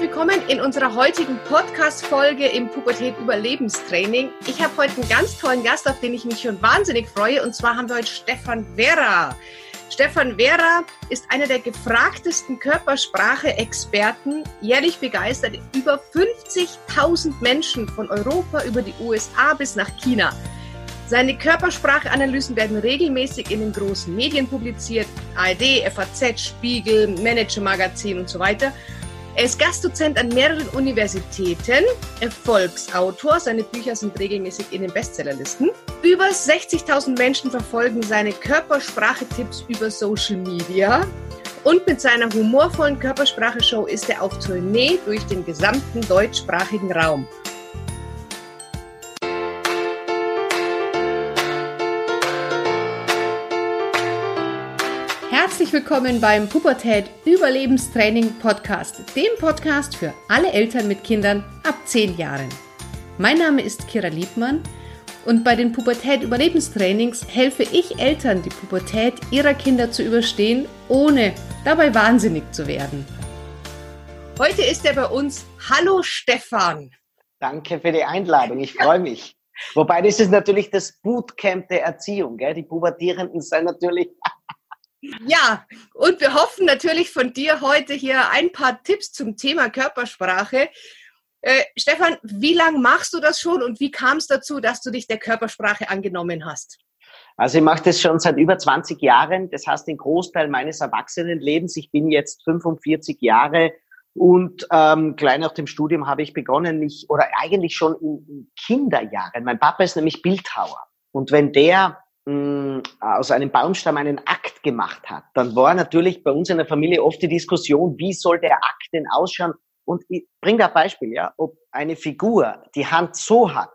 willkommen in unserer heutigen Podcast-Folge im Pubertät Überlebenstraining. Ich habe heute einen ganz tollen Gast, auf den ich mich schon wahnsinnig freue. Und zwar haben wir heute Stefan Vera. Stefan Vera ist einer der gefragtesten Körpersprache-Experten, jährlich begeistert über 50.000 Menschen von Europa über die USA bis nach China. Seine Körperspracheanalysen werden regelmäßig in den großen Medien publiziert, ARD, FAZ, Spiegel, Manager Magazin und so weiter. Er ist Gastdozent an mehreren Universitäten, Erfolgsautor, seine Bücher sind regelmäßig in den Bestsellerlisten. Über 60.000 Menschen verfolgen seine Körpersprache-Tipps über Social Media. Und mit seiner humorvollen Körpersprache-Show ist er auf Tournee durch den gesamten deutschsprachigen Raum. Herzlich willkommen beim Pubertät Überlebenstraining Podcast, dem Podcast für alle Eltern mit Kindern ab 10 Jahren. Mein Name ist Kira Liebmann und bei den Pubertät Überlebenstrainings helfe ich Eltern, die Pubertät ihrer Kinder zu überstehen, ohne dabei wahnsinnig zu werden. Heute ist er bei uns. Hallo Stefan. Danke für die Einladung, ich freue mich. Wobei das ist natürlich das Bootcamp der Erziehung. Gell? Die Pubertierenden sind natürlich Ja, und wir hoffen natürlich von dir heute hier ein paar Tipps zum Thema Körpersprache. Äh, Stefan, wie lange machst du das schon und wie kam es dazu, dass du dich der Körpersprache angenommen hast? Also ich mache das schon seit über 20 Jahren, das heißt den Großteil meines Erwachsenenlebens. Ich bin jetzt 45 Jahre und ähm, gleich nach dem Studium habe ich begonnen, mich, oder eigentlich schon in, in Kinderjahren, mein Papa ist nämlich Bildhauer. Und wenn der mh, aus einem Baumstamm einen Akt gemacht hat, dann war natürlich bei uns in der Familie oft die Diskussion, wie soll der Akt denn ausschauen? Und ich bringe da ein Beispiel, ja, ob eine Figur die Hand so hat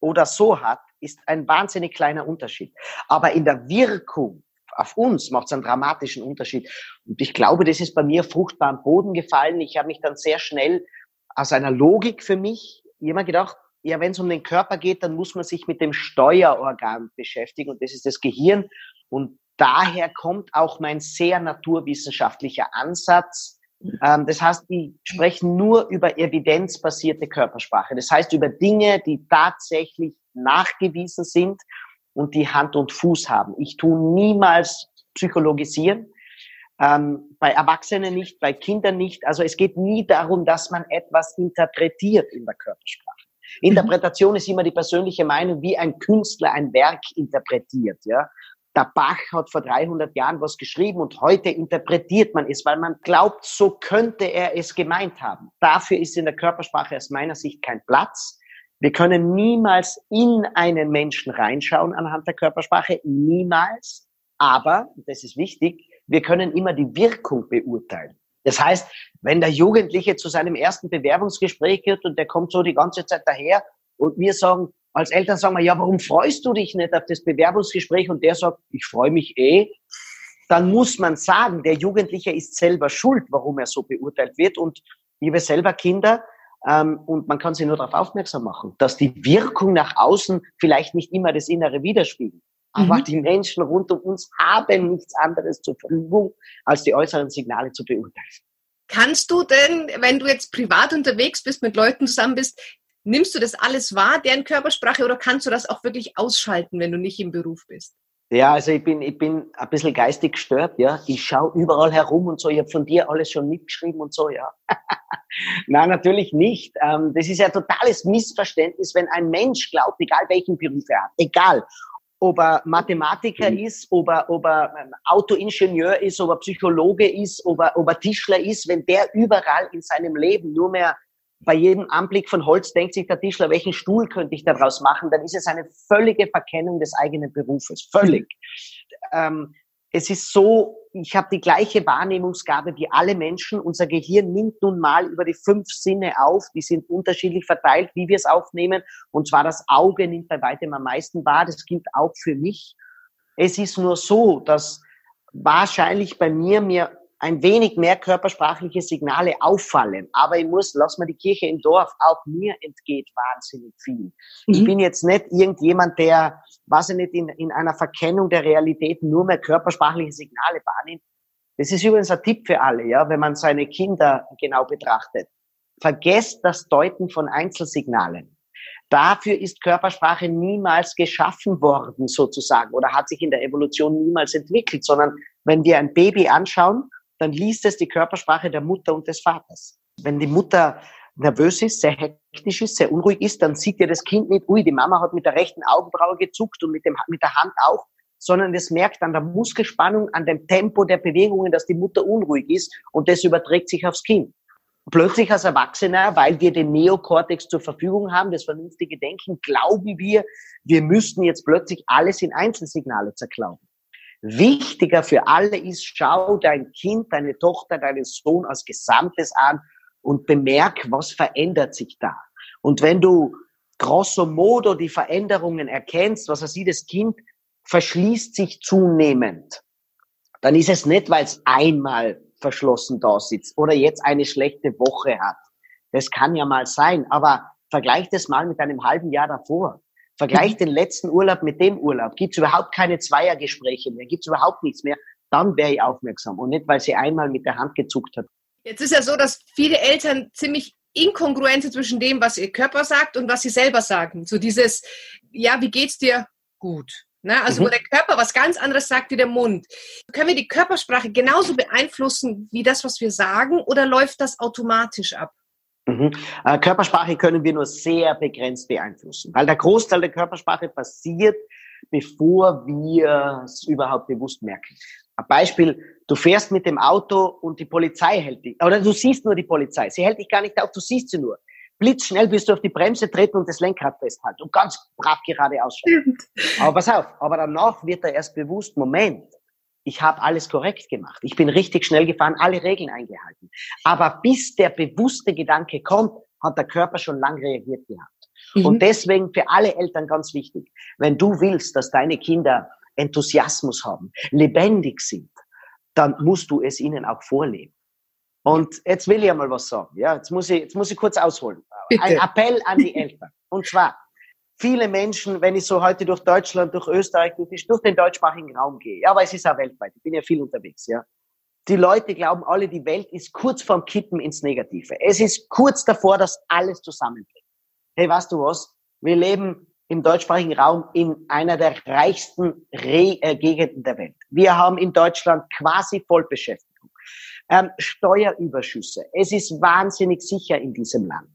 oder so hat, ist ein wahnsinnig kleiner Unterschied. Aber in der Wirkung auf uns macht es einen dramatischen Unterschied. Und ich glaube, das ist bei mir fruchtbar am Boden gefallen. Ich habe mich dann sehr schnell aus einer Logik für mich immer gedacht, ja, wenn es um den Körper geht, dann muss man sich mit dem Steuerorgan beschäftigen und das ist das Gehirn. Und daher kommt auch mein sehr naturwissenschaftlicher Ansatz. Ähm, das heißt, die sprechen nur über evidenzbasierte Körpersprache. Das heißt, über Dinge, die tatsächlich nachgewiesen sind und die Hand und Fuß haben. Ich tue niemals psychologisieren. Ähm, bei Erwachsenen nicht, bei Kindern nicht. Also es geht nie darum, dass man etwas interpretiert in der Körpersprache. Interpretation ist immer die persönliche Meinung, wie ein Künstler ein Werk interpretiert. Ja, der Bach hat vor 300 Jahren was geschrieben und heute interpretiert man es, weil man glaubt, so könnte er es gemeint haben. Dafür ist in der Körpersprache aus meiner Sicht kein Platz. Wir können niemals in einen Menschen reinschauen anhand der Körpersprache, niemals. Aber, das ist wichtig, wir können immer die Wirkung beurteilen. Das heißt, wenn der Jugendliche zu seinem ersten Bewerbungsgespräch geht und der kommt so die ganze Zeit daher und wir sagen, als Eltern sagen wir, ja, warum freust du dich nicht auf das Bewerbungsgespräch? Und der sagt, ich freue mich eh. Dann muss man sagen, der Jugendliche ist selber schuld, warum er so beurteilt wird. Und ich habe selber Kinder ähm, und man kann sie nur darauf aufmerksam machen, dass die Wirkung nach außen vielleicht nicht immer das Innere widerspiegelt. Aber mhm. die Menschen rund um uns haben nichts anderes zur Verfügung, als die äußeren Signale zu beurteilen. Kannst du denn, wenn du jetzt privat unterwegs bist, mit Leuten zusammen bist, nimmst du das alles wahr, deren Körpersprache, oder kannst du das auch wirklich ausschalten, wenn du nicht im Beruf bist? Ja, also ich bin, ich bin ein bisschen geistig gestört, ja. Ich schaue überall herum und so. Ich habe von dir alles schon mitgeschrieben und so, ja. Nein, natürlich nicht. Ähm, das ist ja totales Missverständnis, wenn ein Mensch glaubt, egal welchen Beruf er hat, egal ob er Mathematiker mhm. ist, ob er, ob er Autoingenieur ist, ob er Psychologe ist, ob er, ob er Tischler ist, wenn der überall in seinem Leben nur mehr bei jedem Anblick von Holz denkt sich der Tischler, welchen Stuhl könnte ich daraus machen, dann ist es eine völlige Verkennung des eigenen Berufes. Völlig. Ähm, es ist so, ich habe die gleiche Wahrnehmungsgabe wie alle Menschen. Unser Gehirn nimmt nun mal über die fünf Sinne auf. Die sind unterschiedlich verteilt, wie wir es aufnehmen. Und zwar das Auge nimmt bei weitem am meisten wahr. Das gilt auch für mich. Es ist nur so, dass wahrscheinlich bei mir mir ein wenig mehr körpersprachliche Signale auffallen. Aber ich muss, lass mal die Kirche im Dorf, auch mir entgeht wahnsinnig viel. Mhm. Ich bin jetzt nicht irgendjemand, der, was ich nicht, in, in einer Verkennung der Realität nur mehr körpersprachliche Signale wahrnimmt. Das ist übrigens ein Tipp für alle, ja, wenn man seine Kinder genau betrachtet. vergesst das Deuten von Einzelsignalen. Dafür ist Körpersprache niemals geschaffen worden, sozusagen, oder hat sich in der Evolution niemals entwickelt, sondern wenn wir ein Baby anschauen, dann liest es die Körpersprache der Mutter und des Vaters. Wenn die Mutter nervös ist, sehr hektisch ist, sehr unruhig ist, dann sieht ja das Kind nicht, ui, die Mama hat mit der rechten Augenbraue gezuckt und mit, dem, mit der Hand auch, sondern es merkt an der Muskelspannung, an dem Tempo der Bewegungen, dass die Mutter unruhig ist und das überträgt sich aufs Kind. Plötzlich als Erwachsener, weil wir den Neokortex zur Verfügung haben, das vernünftige Denken, glauben wir, wir müssten jetzt plötzlich alles in Einzelsignale zerklauen. Wichtiger für alle ist, schau dein Kind, deine Tochter, deinen Sohn als Gesamtes an und bemerk, was verändert sich da. Und wenn du grosso modo die Veränderungen erkennst, was er sieht, das Kind verschließt sich zunehmend, dann ist es nicht, weil es einmal verschlossen da sitzt oder jetzt eine schlechte Woche hat. Das kann ja mal sein, aber vergleich das mal mit einem halben Jahr davor. Vergleich mhm. den letzten Urlaub mit dem Urlaub. Gibt es überhaupt keine Zweiergespräche mehr? Gibt es überhaupt nichts mehr? Dann wäre ich aufmerksam und nicht, weil sie einmal mit der Hand gezuckt hat. Jetzt ist ja so, dass viele Eltern ziemlich inkongruent sind zwischen dem, was ihr Körper sagt und was sie selber sagen. So dieses, ja, wie geht's dir? Gut. Ne? Also mhm. wo der Körper was ganz anderes sagt wie der Mund. Können wir die Körpersprache genauso beeinflussen wie das, was wir sagen, oder läuft das automatisch ab? Mhm. Äh, Körpersprache können wir nur sehr begrenzt beeinflussen, weil der Großteil der Körpersprache passiert, bevor wir es überhaupt bewusst merken. Ein Beispiel, du fährst mit dem Auto und die Polizei hält dich, oder du siehst nur die Polizei, sie hält dich gar nicht auf, du siehst sie nur blitzschnell bist du auf die Bremse treten und das Lenkrad festhalten und ganz brav geradeaus schauen. Aber pass auf, aber danach wird er erst bewusst, Moment, ich habe alles korrekt gemacht. Ich bin richtig schnell gefahren, alle Regeln eingehalten. Aber bis der bewusste Gedanke kommt, hat der Körper schon lang reagiert gehabt. Mhm. Und deswegen für alle Eltern ganz wichtig, wenn du willst, dass deine Kinder Enthusiasmus haben, lebendig sind, dann musst du es ihnen auch vorleben. Und jetzt will ich einmal was sagen. Ja, jetzt muss ich, jetzt muss ich kurz ausholen. Bitte. Ein Appell an die Eltern. Und zwar, viele Menschen, wenn ich so heute durch Deutschland, durch Österreich, durch, durch den deutschsprachigen Raum gehe, ja, aber es ist auch weltweit, ich bin ja viel unterwegs, ja. Die Leute glauben alle, die Welt ist kurz vorm Kippen ins Negative. Es ist kurz davor, dass alles zusammenbricht. Hey, weißt du was? Wir leben im deutschsprachigen Raum in einer der reichsten Re äh, Gegenden der Welt. Wir haben in Deutschland quasi Vollbeschäftigung ähm, Steuerüberschüsse. Es ist wahnsinnig sicher in diesem Land.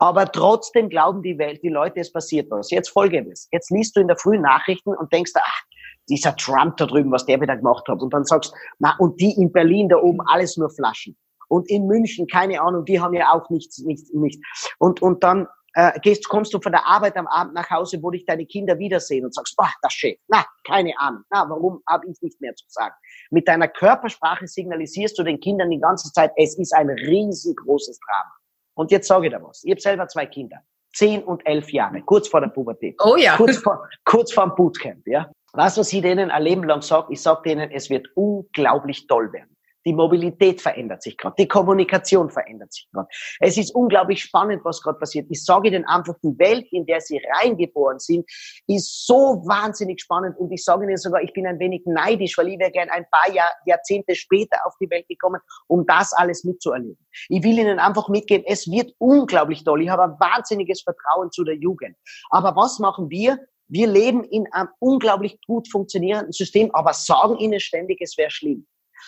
Aber trotzdem glauben die Welt, die Leute, es passiert was. Jetzt folgendes. Jetzt liest du in der frühen Nachrichten und denkst, ach, dieser Trump da drüben, was der wieder gemacht hat. Und dann sagst, na, und die in Berlin da oben, alles nur Flaschen. Und in München, keine Ahnung, die haben ja auch nichts, nichts, nichts. Und, und dann äh, gehst, kommst du von der Arbeit am Abend nach Hause, wo dich deine Kinder wiedersehen und sagst, boah, das Chef, na, keine Ahnung, na, warum habe ich nicht mehr zu sagen? Mit deiner Körpersprache signalisierst du den Kindern die ganze Zeit, es ist ein riesengroßes Drama. Und jetzt sage ich dir was. Ich habe selber zwei Kinder, zehn und elf Jahre, kurz vor der Pubertät. Oh ja. Kurz vor, kurz vor dem Bootcamp, ja. Du, was ich denen ein Leben lang sage? Ich sage denen, es wird unglaublich toll werden. Die Mobilität verändert sich gerade, die Kommunikation verändert sich gerade. Es ist unglaublich spannend, was gerade passiert. Ich sage Ihnen einfach, die Welt, in der Sie reingeboren sind, ist so wahnsinnig spannend. Und ich sage Ihnen sogar, ich bin ein wenig neidisch, weil ich wäre gern ein paar Jahr, Jahrzehnte später auf die Welt gekommen, um das alles mitzuerleben. Ich will Ihnen einfach mitgeben, es wird unglaublich toll. Ich habe ein wahnsinniges Vertrauen zu der Jugend. Aber was machen wir? Wir leben in einem unglaublich gut funktionierenden System, aber sagen Ihnen ständig, es wäre schlimm.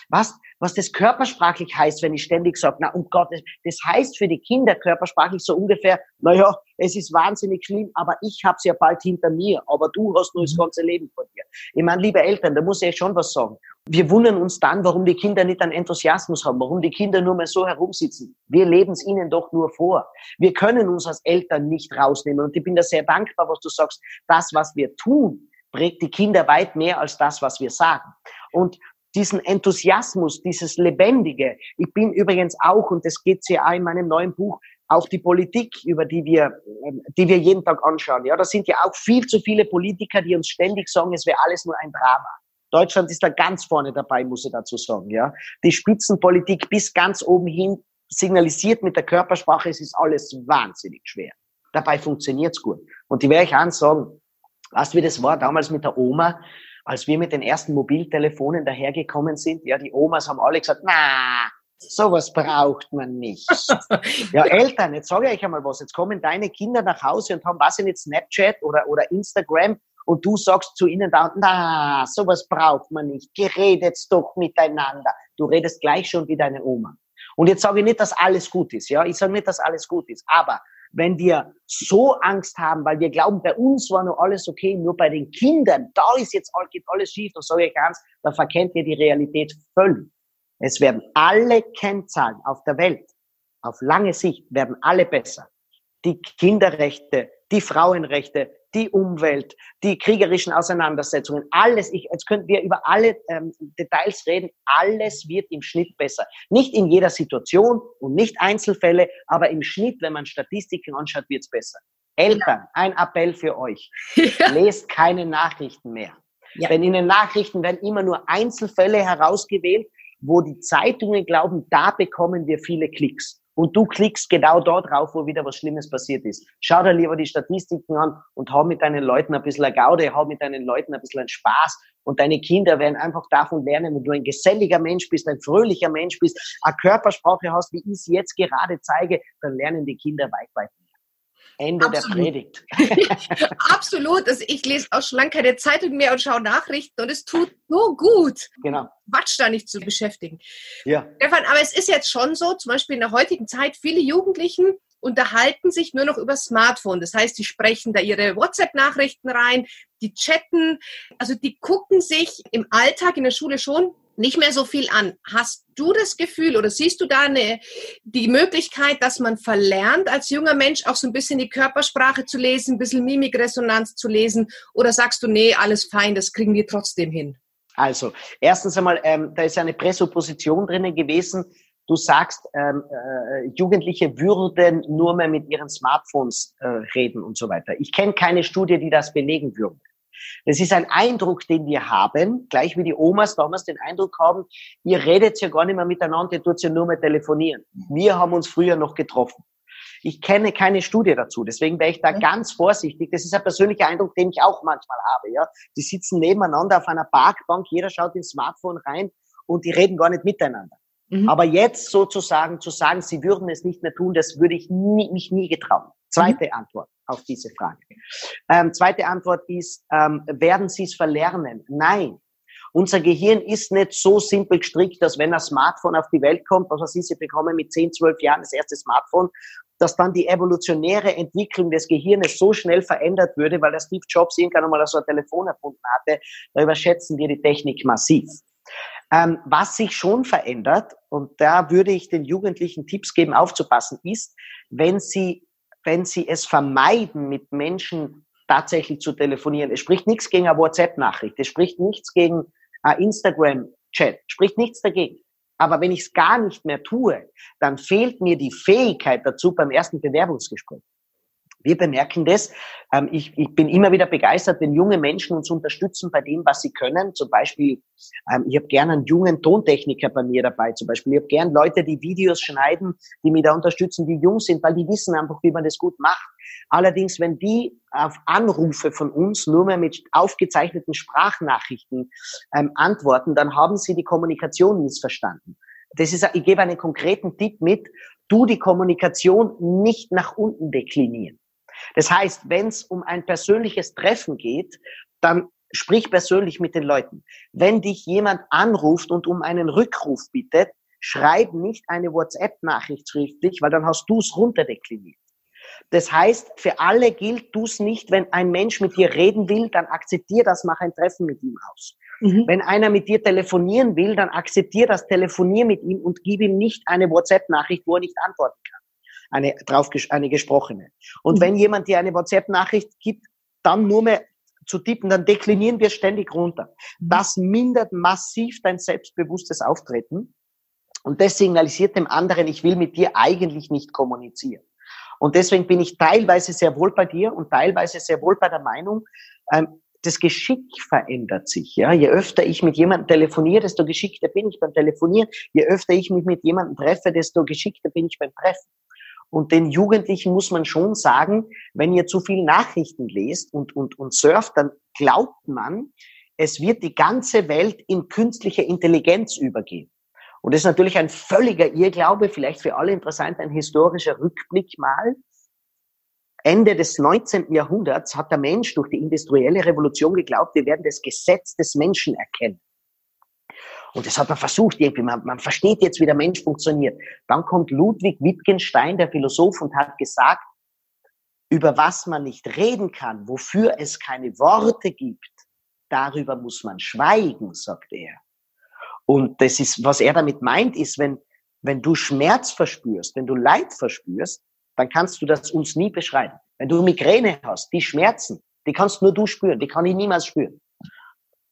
Was, was das körpersprachlich heißt, wenn ich ständig sage, na um Gottes, das heißt für die Kinder körpersprachlich so ungefähr, naja, es ist wahnsinnig schlimm, aber ich hab's ja bald hinter mir, aber du hast nur das mhm. ganze Leben vor dir. Ich meine, liebe Eltern, da muss ich schon was sagen. Wir wundern uns dann, warum die Kinder nicht einen Enthusiasmus haben, warum die Kinder nur mal so herumsitzen. Wir leben es ihnen doch nur vor. Wir können uns als Eltern nicht rausnehmen. Und ich bin da sehr dankbar, was du sagst. Das, was wir tun, prägt die Kinder weit mehr als das, was wir sagen. Und diesen Enthusiasmus, dieses Lebendige. Ich bin übrigens auch, und das geht ja auch in meinem neuen Buch, auch die Politik, über die wir, ähm, die wir jeden Tag anschauen. Ja, da sind ja auch viel zu viele Politiker, die uns ständig sagen, es wäre alles nur ein Drama. Deutschland ist da ganz vorne dabei, muss ich dazu sagen. Ja, die Spitzenpolitik bis ganz oben hin signalisiert mit der Körpersprache, es ist alles wahnsinnig schwer. Dabei funktioniert's gut. Und die werde ich auch sagen, weißt du, wie das war damals mit der Oma? Als wir mit den ersten Mobiltelefonen dahergekommen sind, ja, die Omas haben alle gesagt, na, Sowas braucht man nicht. Ja, Eltern, jetzt sage ich euch einmal was. Jetzt kommen deine Kinder nach Hause und haben, was in jetzt Snapchat oder, oder Instagram und du sagst zu ihnen da, na, sowas braucht man nicht. Geredet doch miteinander. Du redest gleich schon wie deine Oma. Und jetzt sage ich nicht, dass alles gut ist, ja. Ich sage nicht, dass alles gut ist. Aber wenn wir so Angst haben, weil wir glauben, bei uns war nur alles okay, nur bei den Kindern, da ist jetzt geht alles schief, dann sage ich ganz, da verkennt ihr die Realität völlig. Es werden alle Kennzahlen auf der Welt, auf lange Sicht, werden alle besser. Die Kinderrechte, die Frauenrechte, die Umwelt, die kriegerischen Auseinandersetzungen, alles, ich, jetzt könnten wir über alle ähm, Details reden, alles wird im Schnitt besser. Nicht in jeder Situation und nicht Einzelfälle, aber im Schnitt, wenn man Statistiken anschaut, wird's besser. Eltern, ein Appell für euch. Ja. Lest keine Nachrichten mehr. Ja. Denn in den Nachrichten werden immer nur Einzelfälle herausgewählt, wo die Zeitungen glauben, da bekommen wir viele Klicks und du klickst genau dort drauf, wo wieder was Schlimmes passiert ist. Schau dir lieber die Statistiken an und hau mit deinen Leuten ein bisschen Gaude, hau mit deinen Leuten ein bisschen Spaß und deine Kinder werden einfach davon lernen, wenn du ein geselliger Mensch bist, ein fröhlicher Mensch bist, eine Körpersprache hast, wie ich es jetzt gerade zeige, dann lernen die Kinder weit, weit mehr. Ende Absolut. der Predigt. Absolut. Also ich lese auch schon lange keine Zeitung mehr und schaue Nachrichten und es tut so gut. Genau. Quatsch da nicht zu beschäftigen. Ja. Stefan, aber es ist jetzt schon so, zum Beispiel in der heutigen Zeit, viele Jugendlichen unterhalten sich nur noch über Smartphone. Das heißt, die sprechen da ihre WhatsApp-Nachrichten rein, die chatten, also die gucken sich im Alltag in der Schule schon nicht mehr so viel an. Hast du das Gefühl oder siehst du da eine, die Möglichkeit, dass man verlernt, als junger Mensch auch so ein bisschen die Körpersprache zu lesen, ein bisschen Mimikresonanz zu lesen? Oder sagst du, nee, alles fein, das kriegen wir trotzdem hin? Also, erstens einmal, ähm, da ist eine Präsupposition drinnen gewesen. Du sagst, ähm, äh, Jugendliche würden nur mehr mit ihren Smartphones äh, reden und so weiter. Ich kenne keine Studie, die das belegen würde. Das ist ein Eindruck, den wir haben, gleich wie die Omas damals den Eindruck haben, ihr redet ja gar nicht mehr miteinander, ihr tut ja nur mehr telefonieren. Wir haben uns früher noch getroffen. Ich kenne keine Studie dazu, deswegen wäre ich da ganz vorsichtig. Das ist ein persönlicher Eindruck, den ich auch manchmal habe. Ja, die sitzen nebeneinander auf einer Parkbank, jeder schaut ins Smartphone rein und die reden gar nicht miteinander. Mhm. Aber jetzt sozusagen zu sagen, sie würden es nicht mehr tun, das würde ich nie, mich nie getrauen. Zweite mhm. Antwort auf diese Frage. Ähm, zweite Antwort ist, ähm, werden Sie es verlernen? Nein. Unser Gehirn ist nicht so simpel gestrickt, dass wenn ein Smartphone auf die Welt kommt, was weiß ich, Sie bekommen mit 10, 12 Jahren das erste Smartphone, dass dann die evolutionäre Entwicklung des Gehirnes so schnell verändert würde, weil der Steve Jobs irgendwann einmal so ein Telefon erfunden hatte. Da überschätzen wir die Technik massiv. Ähm, was sich schon verändert, und da würde ich den Jugendlichen Tipps geben, aufzupassen, ist, wenn sie wenn sie es vermeiden, mit Menschen tatsächlich zu telefonieren. Es spricht nichts gegen eine WhatsApp-Nachricht, es spricht nichts gegen Instagram-Chat, spricht nichts dagegen. Aber wenn ich es gar nicht mehr tue, dann fehlt mir die Fähigkeit dazu beim ersten Bewerbungsgespräch. Wir bemerken das. Ähm, ich, ich bin immer wieder begeistert, wenn junge Menschen uns unterstützen bei dem, was sie können. Zum Beispiel, ähm, ich habe gerne einen jungen Tontechniker bei mir dabei. Zum Beispiel, ich habe gern Leute, die Videos schneiden, die mich da unterstützen, die jung sind, weil die wissen einfach, wie man das gut macht. Allerdings, wenn die auf Anrufe von uns nur mehr mit aufgezeichneten Sprachnachrichten ähm, antworten, dann haben sie die Kommunikation missverstanden. Das ist, ich gebe einen konkreten Tipp mit, du die Kommunikation nicht nach unten deklinieren. Das heißt, wenn es um ein persönliches Treffen geht, dann sprich persönlich mit den Leuten. Wenn dich jemand anruft und um einen Rückruf bittet, schreib nicht eine WhatsApp-Nachricht schriftlich, weil dann hast du es runterdekliniert. Das heißt, für alle gilt, du es nicht, wenn ein Mensch mit dir reden will, dann akzeptier das, mach ein Treffen mit ihm aus. Mhm. Wenn einer mit dir telefonieren will, dann akzeptier das, telefonier mit ihm und gib ihm nicht eine WhatsApp-Nachricht, wo er nicht antworten kann eine, drauf, eine gesprochene. Und mhm. wenn jemand dir eine WhatsApp-Nachricht gibt, dann nur mehr zu tippen, dann deklinieren wir ständig runter. Mhm. Das mindert massiv dein selbstbewusstes Auftreten und das signalisiert dem anderen, ich will mit dir eigentlich nicht kommunizieren. Und deswegen bin ich teilweise sehr wohl bei dir und teilweise sehr wohl bei der Meinung, ähm, das Geschick verändert sich. Ja, je öfter ich mit jemandem telefoniere, desto geschickter bin ich beim Telefonieren. Je öfter ich mich mit jemandem treffe, desto geschickter bin ich beim Treffen. Und den Jugendlichen muss man schon sagen, wenn ihr zu viel Nachrichten lest und, und, und surft, dann glaubt man, es wird die ganze Welt in künstliche Intelligenz übergehen. Und das ist natürlich ein völliger Irrglaube, vielleicht für alle interessant, ein historischer Rückblick mal. Ende des 19. Jahrhunderts hat der Mensch durch die industrielle Revolution geglaubt, wir werden das Gesetz des Menschen erkennen. Und das hat man versucht irgendwie. Man, man versteht jetzt, wie der Mensch funktioniert. Dann kommt Ludwig Wittgenstein, der Philosoph, und hat gesagt, über was man nicht reden kann, wofür es keine Worte gibt, darüber muss man schweigen, sagt er. Und das ist, was er damit meint, ist, wenn, wenn du Schmerz verspürst, wenn du Leid verspürst, dann kannst du das uns nie beschreiben. Wenn du Migräne hast, die Schmerzen, die kannst nur du spüren, die kann ich niemals spüren.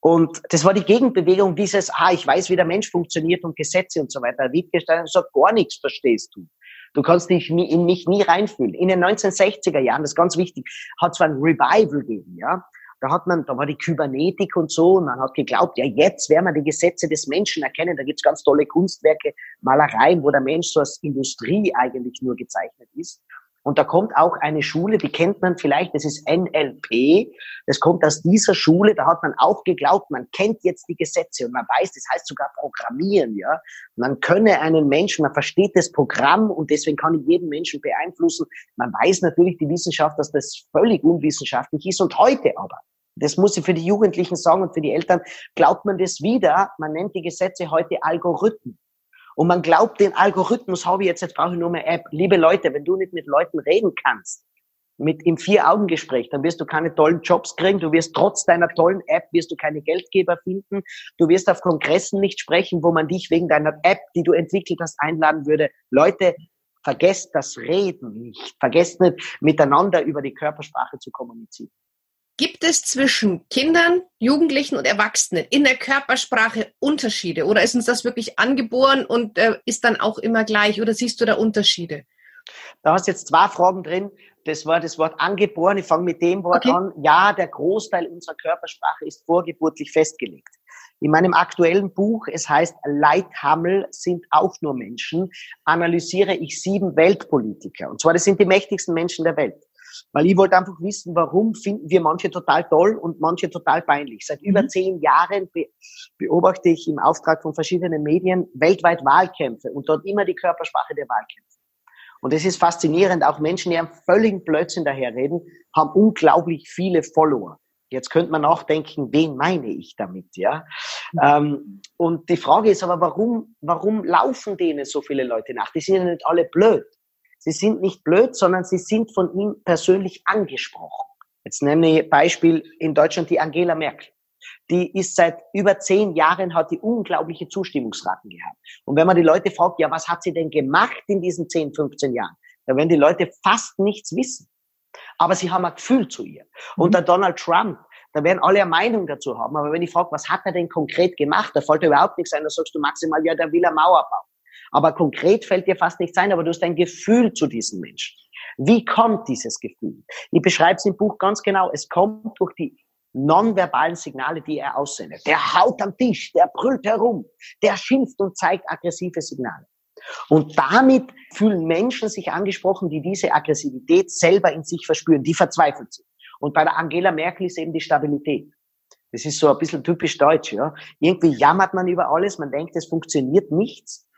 Und das war die Gegenbewegung dieses, ah, ich weiß, wie der Mensch funktioniert und Gesetze und so weiter. Wittgenstein sagt, gar nichts verstehst du. Du kannst dich in mich nie reinfühlen. In den 1960er Jahren, das ist ganz wichtig, hat zwar ein Revival gegeben, ja. Da hat man, da war die Kybernetik und so, und man hat geglaubt, ja, jetzt werden wir die Gesetze des Menschen erkennen. Da gibt's ganz tolle Kunstwerke, Malereien, wo der Mensch so als Industrie eigentlich nur gezeichnet ist. Und da kommt auch eine Schule, die kennt man vielleicht, das ist NLP. Das kommt aus dieser Schule, da hat man auch geglaubt, man kennt jetzt die Gesetze und man weiß, das heißt sogar Programmieren, ja. Man könne einen Menschen, man versteht das Programm und deswegen kann ich jeden Menschen beeinflussen. Man weiß natürlich die Wissenschaft, dass das völlig unwissenschaftlich ist und heute aber. Das muss ich für die Jugendlichen sagen und für die Eltern. Glaubt man das wieder? Man nennt die Gesetze heute Algorithmen. Und man glaubt, den Algorithmus habe ich jetzt, jetzt brauche ich nur mehr App. Liebe Leute, wenn du nicht mit Leuten reden kannst, mit im Vier-Augen-Gespräch, dann wirst du keine tollen Jobs kriegen, du wirst trotz deiner tollen App, wirst du keine Geldgeber finden, du wirst auf Kongressen nicht sprechen, wo man dich wegen deiner App, die du entwickelt hast, einladen würde. Leute, vergesst das Reden nicht. Vergesst nicht, miteinander über die Körpersprache zu kommunizieren. Gibt es zwischen Kindern, Jugendlichen und Erwachsenen in der Körpersprache Unterschiede oder ist uns das wirklich angeboren und äh, ist dann auch immer gleich oder siehst du da Unterschiede? Da hast jetzt zwei Fragen drin. Das war das Wort angeboren. Ich fange mit dem Wort okay. an. Ja, der Großteil unserer Körpersprache ist vorgeburtlich festgelegt. In meinem aktuellen Buch, es heißt Leithammel sind auch nur Menschen, analysiere ich sieben Weltpolitiker. Und zwar, das sind die mächtigsten Menschen der Welt. Weil ich wollte einfach wissen, warum finden wir manche total toll und manche total peinlich. Seit über mhm. zehn Jahren be beobachte ich im Auftrag von verschiedenen Medien weltweit Wahlkämpfe und dort immer die Körpersprache der Wahlkämpfe. Und es ist faszinierend, auch Menschen, die einen völligen Blödsinn daherreden, haben unglaublich viele Follower. Jetzt könnte man nachdenken, wen meine ich damit, ja? Mhm. Ähm, und die Frage ist aber, warum, warum laufen denen so viele Leute nach? Die sind ja nicht alle blöd. Sie sind nicht blöd, sondern sie sind von ihm persönlich angesprochen. Jetzt nenne ich Beispiel in Deutschland die Angela Merkel. Die ist seit über zehn Jahren, hat die unglaubliche Zustimmungsraten gehabt. Und wenn man die Leute fragt, ja, was hat sie denn gemacht in diesen 10, 15 Jahren? Da werden die Leute fast nichts wissen. Aber sie haben ein Gefühl zu ihr. Und mhm. der Donald Trump, da werden alle eine Meinung dazu haben. Aber wenn ich frage, was hat er denn konkret gemacht? Da fällt überhaupt nichts ein. Da sagst du maximal, ja, der will eine Mauer bauen. Aber konkret fällt dir fast nichts ein, aber du hast ein Gefühl zu diesem Menschen. Wie kommt dieses Gefühl? Ich beschreibe es im Buch ganz genau. Es kommt durch die nonverbalen Signale, die er aussendet. Der haut am Tisch, der brüllt herum, der schimpft und zeigt aggressive Signale. Und damit fühlen Menschen sich angesprochen, die diese Aggressivität selber in sich verspüren, die verzweifelt sind. Und bei der Angela Merkel ist eben die Stabilität. Das ist so ein bisschen typisch deutsch, ja. Irgendwie jammert man über alles, man denkt, es funktioniert nichts.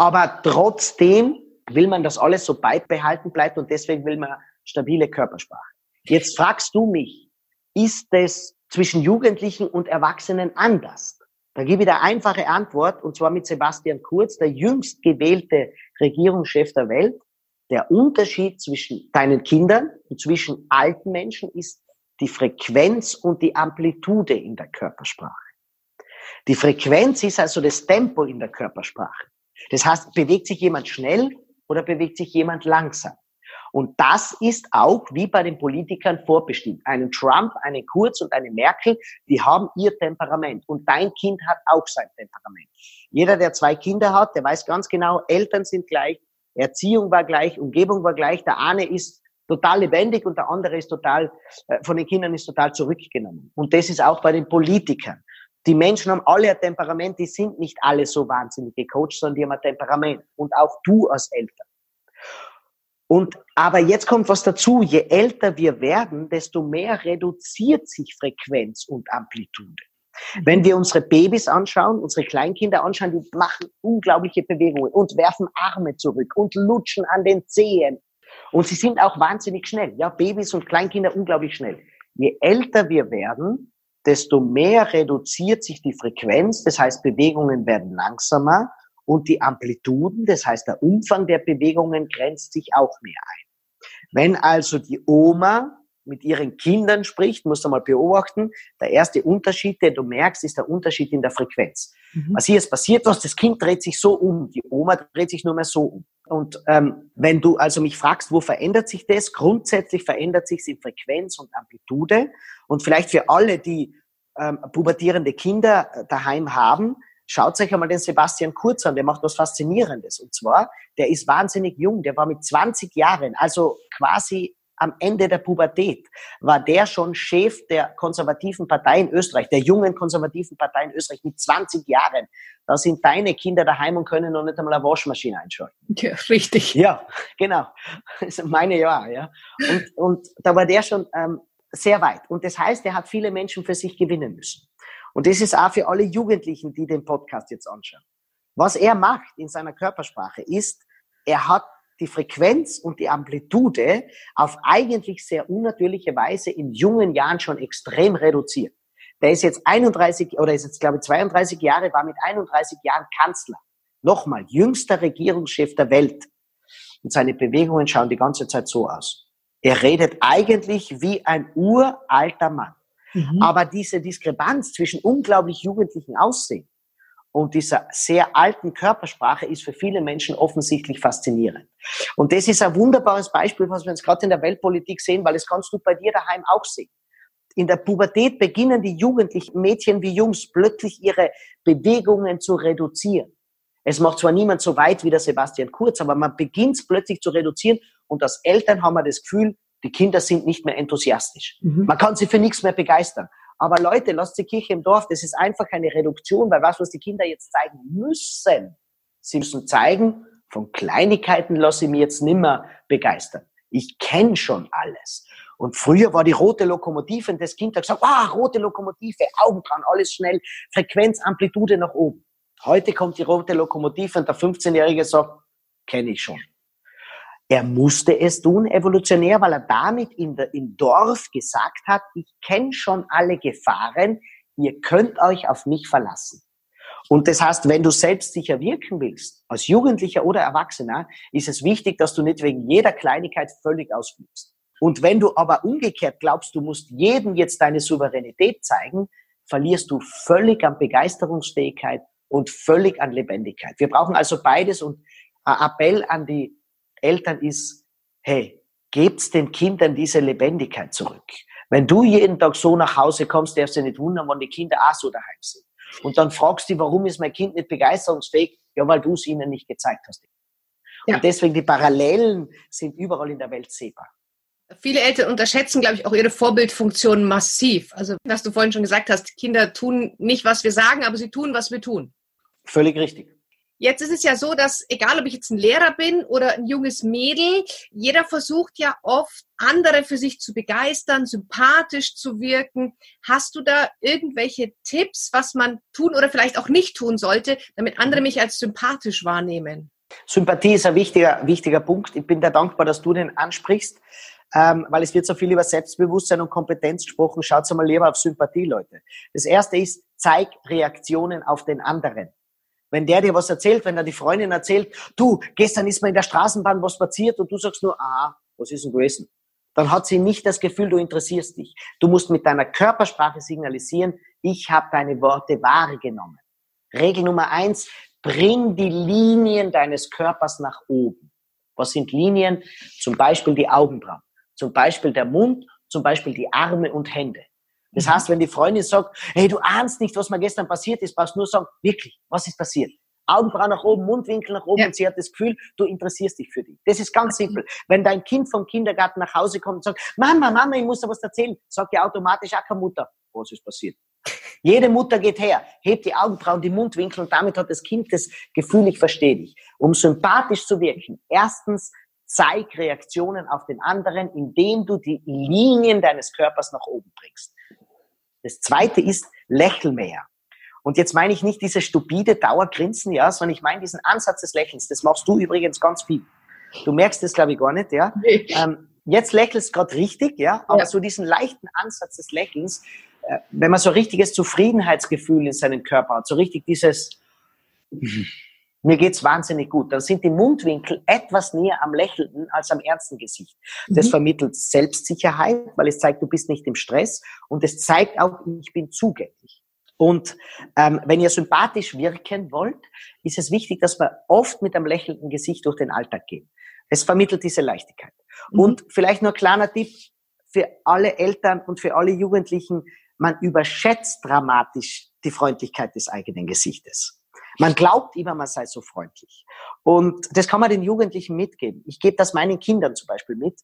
Aber trotzdem will man, dass alles so beibehalten bleibt und deswegen will man stabile Körpersprache. Jetzt fragst du mich, ist es zwischen Jugendlichen und Erwachsenen anders? Da gebe ich eine einfache Antwort, und zwar mit Sebastian Kurz, der jüngst gewählte Regierungschef der Welt. Der Unterschied zwischen deinen Kindern und zwischen alten Menschen ist die Frequenz und die Amplitude in der Körpersprache. Die Frequenz ist also das Tempo in der Körpersprache. Das heißt, bewegt sich jemand schnell oder bewegt sich jemand langsam? Und das ist auch wie bei den Politikern vorbestimmt. Einen Trump, einen Kurz und eine Merkel, die haben ihr Temperament. Und dein Kind hat auch sein Temperament. Jeder, der zwei Kinder hat, der weiß ganz genau, Eltern sind gleich, Erziehung war gleich, Umgebung war gleich. Der eine ist total lebendig und der andere ist total, äh, von den Kindern ist total zurückgenommen. Und das ist auch bei den Politikern. Die Menschen haben alle ein Temperament, die sind nicht alle so wahnsinnig gecoacht, sondern die haben ein Temperament. Und auch du als Eltern. Und, aber jetzt kommt was dazu. Je älter wir werden, desto mehr reduziert sich Frequenz und Amplitude. Wenn wir unsere Babys anschauen, unsere Kleinkinder anschauen, die machen unglaubliche Bewegungen und werfen Arme zurück und lutschen an den Zehen. Und sie sind auch wahnsinnig schnell. Ja, Babys und Kleinkinder unglaublich schnell. Je älter wir werden, desto mehr reduziert sich die Frequenz. Das heißt, Bewegungen werden langsamer und die Amplituden, das heißt, der Umfang der Bewegungen grenzt sich auch mehr ein. Wenn also die Oma mit ihren Kindern spricht, musst du mal beobachten, der erste Unterschied, den du merkst, ist der Unterschied in der Frequenz. Mhm. Was hier ist passiert, was das Kind dreht sich so um, die Oma dreht sich nur mehr so um. Und ähm, wenn du also mich fragst, wo verändert sich das? Grundsätzlich verändert sich es in Frequenz und Amplitude. Und vielleicht für alle, die ähm, pubertierende Kinder äh, daheim haben, schaut euch einmal den Sebastian Kurz an, der macht was Faszinierendes. Und zwar, der ist wahnsinnig jung, der war mit 20 Jahren, also quasi am Ende der Pubertät war der schon Chef der konservativen Partei in Österreich, der jungen konservativen Partei in Österreich mit 20 Jahren. Da sind deine Kinder daheim und können noch nicht einmal eine Waschmaschine einschalten. Ja, richtig. Ja, genau. Das sind meine ja, ja. Und, und da war der schon ähm, sehr weit. Und das heißt, er hat viele Menschen für sich gewinnen müssen. Und das ist auch für alle Jugendlichen, die den Podcast jetzt anschauen. Was er macht in seiner Körpersprache ist, er hat die Frequenz und die Amplitude auf eigentlich sehr unnatürliche Weise in jungen Jahren schon extrem reduziert. Der ist jetzt 31 oder ist jetzt glaube ich 32 Jahre, war mit 31 Jahren Kanzler. Nochmal, jüngster Regierungschef der Welt. Und seine Bewegungen schauen die ganze Zeit so aus. Er redet eigentlich wie ein uralter Mann. Mhm. Aber diese Diskrepanz zwischen unglaublich jugendlichen Aussehen und dieser sehr alten Körpersprache ist für viele Menschen offensichtlich faszinierend. Und das ist ein wunderbares Beispiel, was wir jetzt gerade in der Weltpolitik sehen, weil das kannst du bei dir daheim auch sehen. In der Pubertät beginnen die Jugendlichen, Mädchen wie Jungs, plötzlich ihre Bewegungen zu reduzieren. Es macht zwar niemand so weit wie der Sebastian Kurz, aber man beginnt es plötzlich zu reduzieren und als Eltern haben wir das Gefühl, die Kinder sind nicht mehr enthusiastisch. Mhm. Man kann sie für nichts mehr begeistern. Aber Leute, lasst die Kirche im Dorf. Das ist einfach eine Reduktion, weil was, was die Kinder jetzt zeigen müssen, sie müssen zeigen, von Kleinigkeiten lasse ich mich jetzt nimmer begeistern. Ich kenne schon alles. Und früher war die rote Lokomotive und das Kind hat gesagt, ah, rote Lokomotive, Augen dran, alles schnell, Frequenz, Amplitude nach oben. Heute kommt die rote Lokomotive und der 15-Jährige sagt, kenne ich schon. Er musste es tun, evolutionär, weil er damit in der, im Dorf gesagt hat, ich kenne schon alle Gefahren, ihr könnt euch auf mich verlassen. Und das heißt, wenn du selbstsicher wirken willst, als Jugendlicher oder Erwachsener, ist es wichtig, dass du nicht wegen jeder Kleinigkeit völlig ausflippst. Und wenn du aber umgekehrt glaubst, du musst jedem jetzt deine Souveränität zeigen, verlierst du völlig an Begeisterungsfähigkeit und völlig an Lebendigkeit. Wir brauchen also beides und Appell an die Eltern ist, hey, gebt's den Kindern diese Lebendigkeit zurück. Wenn du jeden Tag so nach Hause kommst, darfst du nicht wundern, wenn die Kinder auch so daheim sind. Und dann fragst du, warum ist mein Kind nicht begeisterungsfähig? Ja, weil du es ihnen nicht gezeigt hast. Ja. Und deswegen die Parallelen sind überall in der Welt sehbar. Viele Eltern unterschätzen, glaube ich, auch ihre Vorbildfunktion massiv. Also, was du vorhin schon gesagt hast, Kinder tun nicht, was wir sagen, aber sie tun, was wir tun. Völlig richtig. Jetzt ist es ja so, dass egal ob ich jetzt ein Lehrer bin oder ein junges Mädel, jeder versucht ja oft, andere für sich zu begeistern, sympathisch zu wirken. Hast du da irgendwelche Tipps, was man tun oder vielleicht auch nicht tun sollte, damit andere mich als sympathisch wahrnehmen? Sympathie ist ein wichtiger, wichtiger Punkt. Ich bin dir dankbar, dass du den ansprichst, ähm, weil es wird so viel über Selbstbewusstsein und Kompetenz gesprochen. Schaut mal lieber auf Sympathie, Leute. Das erste ist, zeig Reaktionen auf den anderen. Wenn der dir was erzählt, wenn er die Freundin erzählt, du, gestern ist mir in der Straßenbahn was passiert und du sagst nur, ah, was ist denn gewesen? Dann hat sie nicht das Gefühl, du interessierst dich. Du musst mit deiner Körpersprache signalisieren, ich habe deine Worte wahrgenommen. Regel Nummer eins, bring die Linien deines Körpers nach oben. Was sind Linien? Zum Beispiel die Augenbrauen, zum Beispiel der Mund, zum Beispiel die Arme und Hände. Das heißt, wenn die Freundin sagt, hey, du ahnst nicht, was mir gestern passiert ist, brauchst du nur sagen, wirklich, was ist passiert? Augenbrauen nach oben, Mundwinkel nach oben ja. und sie hat das Gefühl, du interessierst dich für die. Das ist ganz simpel. Wenn dein Kind vom Kindergarten nach Hause kommt und sagt, Mama, Mama, ich muss dir was erzählen, sagt ja automatisch auch keine Mutter, was ist passiert? Jede Mutter geht her, hebt die Augenbrauen, die Mundwinkel und damit hat das Kind das Gefühl, ich verstehe dich. Um sympathisch zu wirken, erstens zeig Reaktionen auf den anderen, indem du die Linien deines Körpers nach oben bringst. Das zweite ist, lächel mehr. Und jetzt meine ich nicht diese stupide Dauergrinsen, ja, sondern ich meine diesen Ansatz des Lächelns. Das machst du übrigens ganz viel. Du merkst das, glaube ich, gar nicht, ja. Nee. Ähm, jetzt lächelst gerade richtig, ja, aber ja. so diesen leichten Ansatz des Lächelns, äh, wenn man so richtiges Zufriedenheitsgefühl in seinem Körper hat, so richtig dieses, mir geht's wahnsinnig gut, dann sind die Mundwinkel etwas näher am Lächelnden als am ernsten Gesicht. Das mhm. vermittelt Selbstsicherheit, weil es zeigt, du bist nicht im Stress und es zeigt auch, ich bin zugänglich. Und ähm, wenn ihr sympathisch wirken wollt, ist es wichtig, dass wir oft mit einem lächelnden Gesicht durch den Alltag gehen. Es vermittelt diese Leichtigkeit. Mhm. Und vielleicht nur ein kleiner Tipp für alle Eltern und für alle Jugendlichen, man überschätzt dramatisch die Freundlichkeit des eigenen Gesichtes. Man glaubt immer, man sei so freundlich. Und das kann man den Jugendlichen mitgeben. Ich gebe das meinen Kindern zum Beispiel mit.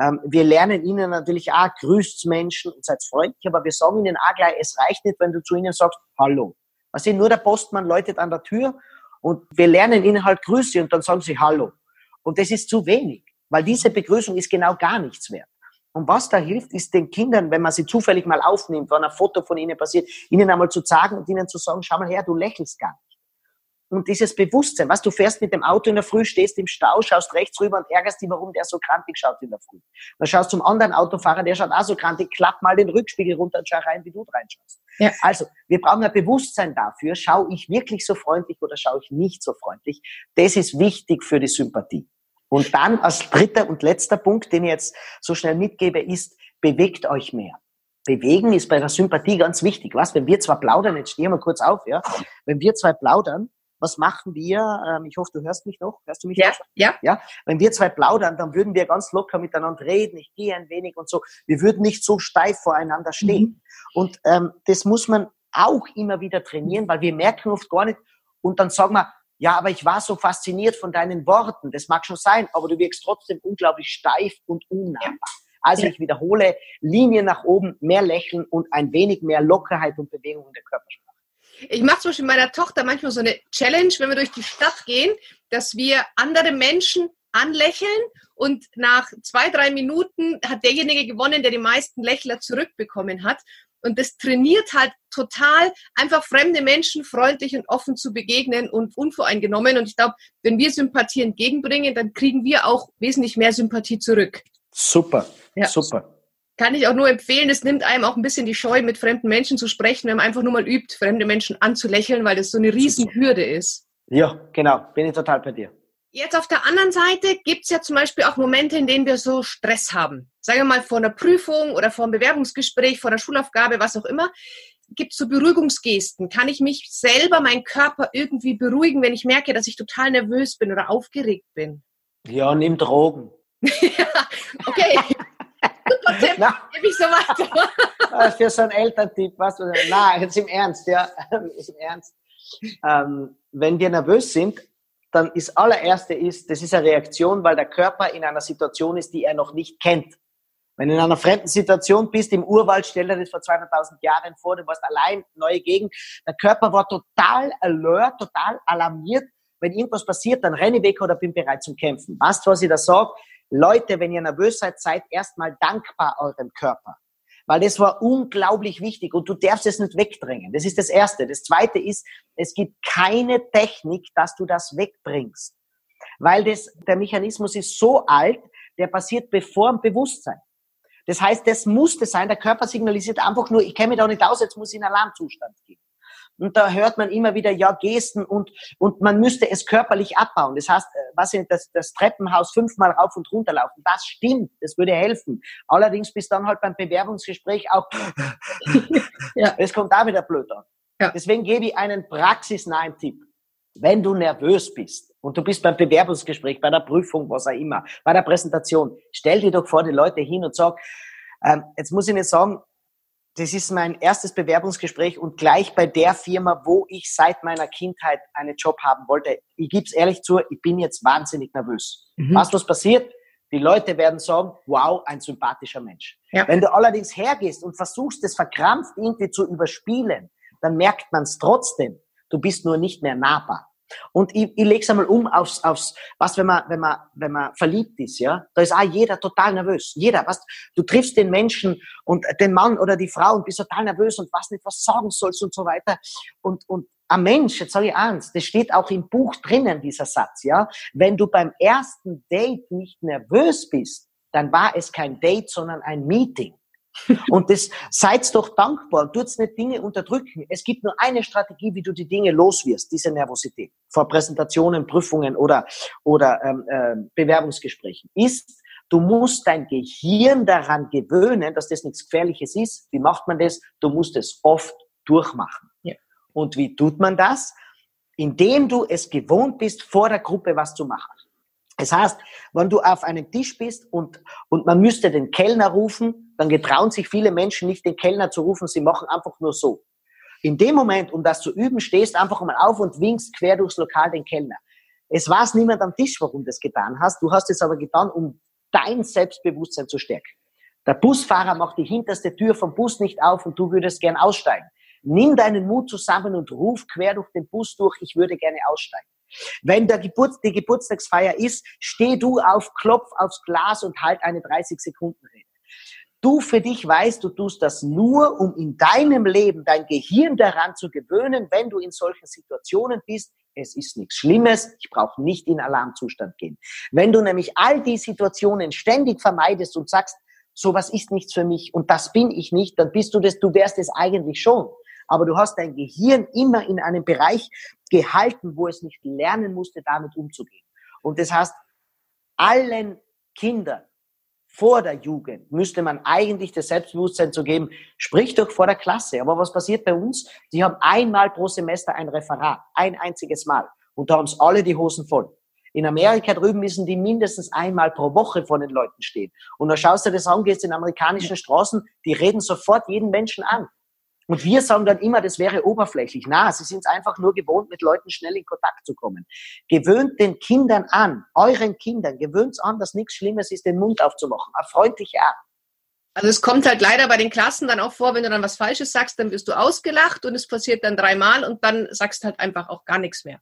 Ähm, wir lernen ihnen natürlich auch, grüßt Menschen und seid freundlich, aber wir sagen ihnen auch gleich, es reicht nicht, wenn du zu ihnen sagst, hallo. Was also nur der Postmann läutet an der Tür und wir lernen ihnen halt Grüße und dann sagen sie Hallo. Und das ist zu wenig, weil diese Begrüßung ist genau gar nichts wert. Und was da hilft, ist den Kindern, wenn man sie zufällig mal aufnimmt, wenn ein Foto von ihnen passiert, ihnen einmal zu sagen und ihnen zu sagen, schau mal her, du lächelst gar nicht. Und dieses Bewusstsein, was du fährst mit dem Auto in der Früh, stehst im Stau, schaust rechts rüber und ärgerst dich, warum der so krantig schaut in der Früh. Dann schaust zum anderen Autofahrer, der schaut auch so krantig, klapp mal den Rückspiegel runter und schau rein, wie du reinschaust. Ja. Also, wir brauchen ein Bewusstsein dafür, schaue ich wirklich so freundlich oder schaue ich nicht so freundlich. Das ist wichtig für die Sympathie. Und dann als dritter und letzter Punkt, den ich jetzt so schnell mitgebe, ist, bewegt euch mehr. Bewegen ist bei der Sympathie ganz wichtig. Was, wenn wir zwar plaudern, jetzt stehen wir kurz auf, ja, wenn wir zwei plaudern, was machen wir? Ähm, ich hoffe, du hörst mich noch. Hörst du mich ja, noch? Ja. Ja. Wenn wir zwei plaudern, dann würden wir ganz locker miteinander reden. Ich gehe ein wenig und so. Wir würden nicht so steif voreinander stehen. Mhm. Und ähm, das muss man auch immer wieder trainieren, weil wir merken oft gar nicht. Und dann sagen wir, ja, aber ich war so fasziniert von deinen Worten. Das mag schon sein, aber du wirkst trotzdem unglaublich steif und unnahbar. Also ja. ich wiederhole, Linie nach oben, mehr Lächeln und ein wenig mehr Lockerheit und Bewegung in der Körpersprache. Ich mache zum Beispiel meiner Tochter manchmal so eine Challenge, wenn wir durch die Stadt gehen, dass wir andere Menschen anlächeln und nach zwei, drei Minuten hat derjenige gewonnen, der die meisten Lächler zurückbekommen hat. Und das trainiert halt total, einfach fremde Menschen freundlich und offen zu begegnen und unvoreingenommen. Und ich glaube, wenn wir Sympathie entgegenbringen, dann kriegen wir auch wesentlich mehr Sympathie zurück. Super, ja. super. Kann ich auch nur empfehlen, es nimmt einem auch ein bisschen die Scheu, mit fremden Menschen zu sprechen, wenn man einfach nur mal übt, fremde Menschen anzulächeln, weil das so eine Riesenhürde ist. Ja, genau, bin ich total bei dir. Jetzt auf der anderen Seite gibt es ja zum Beispiel auch Momente, in denen wir so Stress haben. Sagen wir mal vor einer Prüfung oder vor einem Bewerbungsgespräch, vor einer Schulaufgabe, was auch immer. Gibt es so Beruhigungsgesten? Kann ich mich selber, meinen Körper irgendwie beruhigen, wenn ich merke, dass ich total nervös bin oder aufgeregt bin? Ja, nimm Drogen. ja, okay. Tipp, gebe ich so weiter. Für so einen Elterntipp, was Na, jetzt im Ernst, ja, im Ernst. Ähm, wenn wir nervös sind, dann ist allererste ist, das ist eine Reaktion, weil der Körper in einer Situation ist, die er noch nicht kennt. Wenn du in einer fremden Situation bist, im Urwald, stell dir das vor 200.000 Jahren vor, du warst allein, neue Gegend, der Körper war total alert, total alarmiert. Wenn irgendwas passiert, dann renne weg oder bin bereit zum Kämpfen. Weißt du, was ich da sage? Leute, wenn ihr nervös seid, seid erstmal dankbar eurem Körper. Weil das war unglaublich wichtig und du darfst es nicht wegdrängen. Das ist das Erste. Das Zweite ist, es gibt keine Technik, dass du das wegbringst. Weil das, der Mechanismus ist so alt, der passiert bevor dem Bewusstsein. Das heißt, das musste sein, der Körper signalisiert einfach nur, ich kenne mich da nicht aus, jetzt muss ich in Alarmzustand gehen. Und da hört man immer wieder, ja, Gesten und, und man müsste es körperlich abbauen. Das heißt, äh, was ich, das, das Treppenhaus fünfmal rauf und runter laufen. Das stimmt, das würde helfen. Allerdings bis dann halt beim Bewerbungsgespräch auch, ja. es kommt da wieder blöd an. Ja. Deswegen gebe ich einen praxisnahen Tipp. Wenn du nervös bist und du bist beim Bewerbungsgespräch, bei der Prüfung, was auch immer, bei der Präsentation, stell dir doch vor die Leute hin und sag, ähm, jetzt muss ich nicht sagen, das ist mein erstes Bewerbungsgespräch und gleich bei der Firma, wo ich seit meiner Kindheit einen Job haben wollte. Ich gebe es ehrlich zu, ich bin jetzt wahnsinnig nervös. Mhm. Was was passiert? Die Leute werden sagen, wow, ein sympathischer Mensch. Ja. Wenn du allerdings hergehst und versuchst, das verkrampft irgendwie zu überspielen, dann merkt man es trotzdem. Du bist nur nicht mehr nahbar. Und ich, ich lege es einmal um aufs, aufs, was, wenn man, wenn man, wenn man verliebt ist, ja, da ist auch jeder total nervös. Jeder, was, du triffst den Menschen und den Mann oder die Frau und bist total nervös und was nicht was sagen sollst und so weiter. Und, und ein Mensch, jetzt sage ich eins, das steht auch im Buch drinnen, dieser Satz, ja. Wenn du beim ersten Date nicht nervös bist, dann war es kein Date, sondern ein Meeting. Und das seid doch dankbar, tut's nicht Dinge unterdrücken. Es gibt nur eine Strategie, wie du die Dinge loswirst, diese Nervosität vor Präsentationen, Prüfungen oder, oder ähm, äh, Bewerbungsgesprächen, ist, du musst dein Gehirn daran gewöhnen, dass das nichts Gefährliches ist. Wie macht man das? Du musst es oft durchmachen. Ja. Und wie tut man das? Indem du es gewohnt bist, vor der Gruppe was zu machen. Das heißt, wenn du auf einem Tisch bist und, und man müsste den Kellner rufen, dann getrauen sich viele Menschen nicht, den Kellner zu rufen, sie machen einfach nur so. In dem Moment, um das zu üben, stehst einfach mal auf und winkst quer durchs Lokal den Kellner. Es weiß niemand am Tisch, warum du das getan hast. Du hast es aber getan, um dein Selbstbewusstsein zu stärken. Der Busfahrer macht die hinterste Tür vom Bus nicht auf und du würdest gern aussteigen. Nimm deinen Mut zusammen und ruf quer durch den Bus durch, ich würde gerne aussteigen. Wenn der Geburt, die Geburtstagsfeier ist, steh du auf, klopf aufs Glas und halt eine 30 Sekunden Rede. Du für dich weißt, du tust das nur, um in deinem Leben dein Gehirn daran zu gewöhnen, wenn du in solchen Situationen bist. Es ist nichts Schlimmes, ich brauche nicht in Alarmzustand gehen. Wenn du nämlich all die Situationen ständig vermeidest und sagst, sowas ist nichts für mich und das bin ich nicht, dann bist du das, du wärst es eigentlich schon aber du hast dein Gehirn immer in einem Bereich gehalten, wo es nicht lernen musste, damit umzugehen. Und das heißt, allen Kindern vor der Jugend müsste man eigentlich das Selbstbewusstsein zu geben, sprich doch vor der Klasse. Aber was passiert bei uns? Die haben einmal pro Semester ein Referat, ein einziges Mal. Und da haben es alle die Hosen voll. In Amerika drüben müssen die mindestens einmal pro Woche vor den Leuten stehen. Und da schaust du das an, gehst in amerikanischen Straßen, die reden sofort jeden Menschen an. Und wir sagen dann immer, das wäre oberflächlich. Na, sie sind es einfach nur gewohnt, mit Leuten schnell in Kontakt zu kommen. Gewöhnt den Kindern an, euren Kindern, gewöhnt an, dass nichts Schlimmes ist, den Mund aufzumachen. Eine freundliche Art. Also es kommt halt leider bei den Klassen dann auch vor, wenn du dann was Falsches sagst, dann wirst du ausgelacht und es passiert dann dreimal und dann sagst halt einfach auch gar nichts mehr.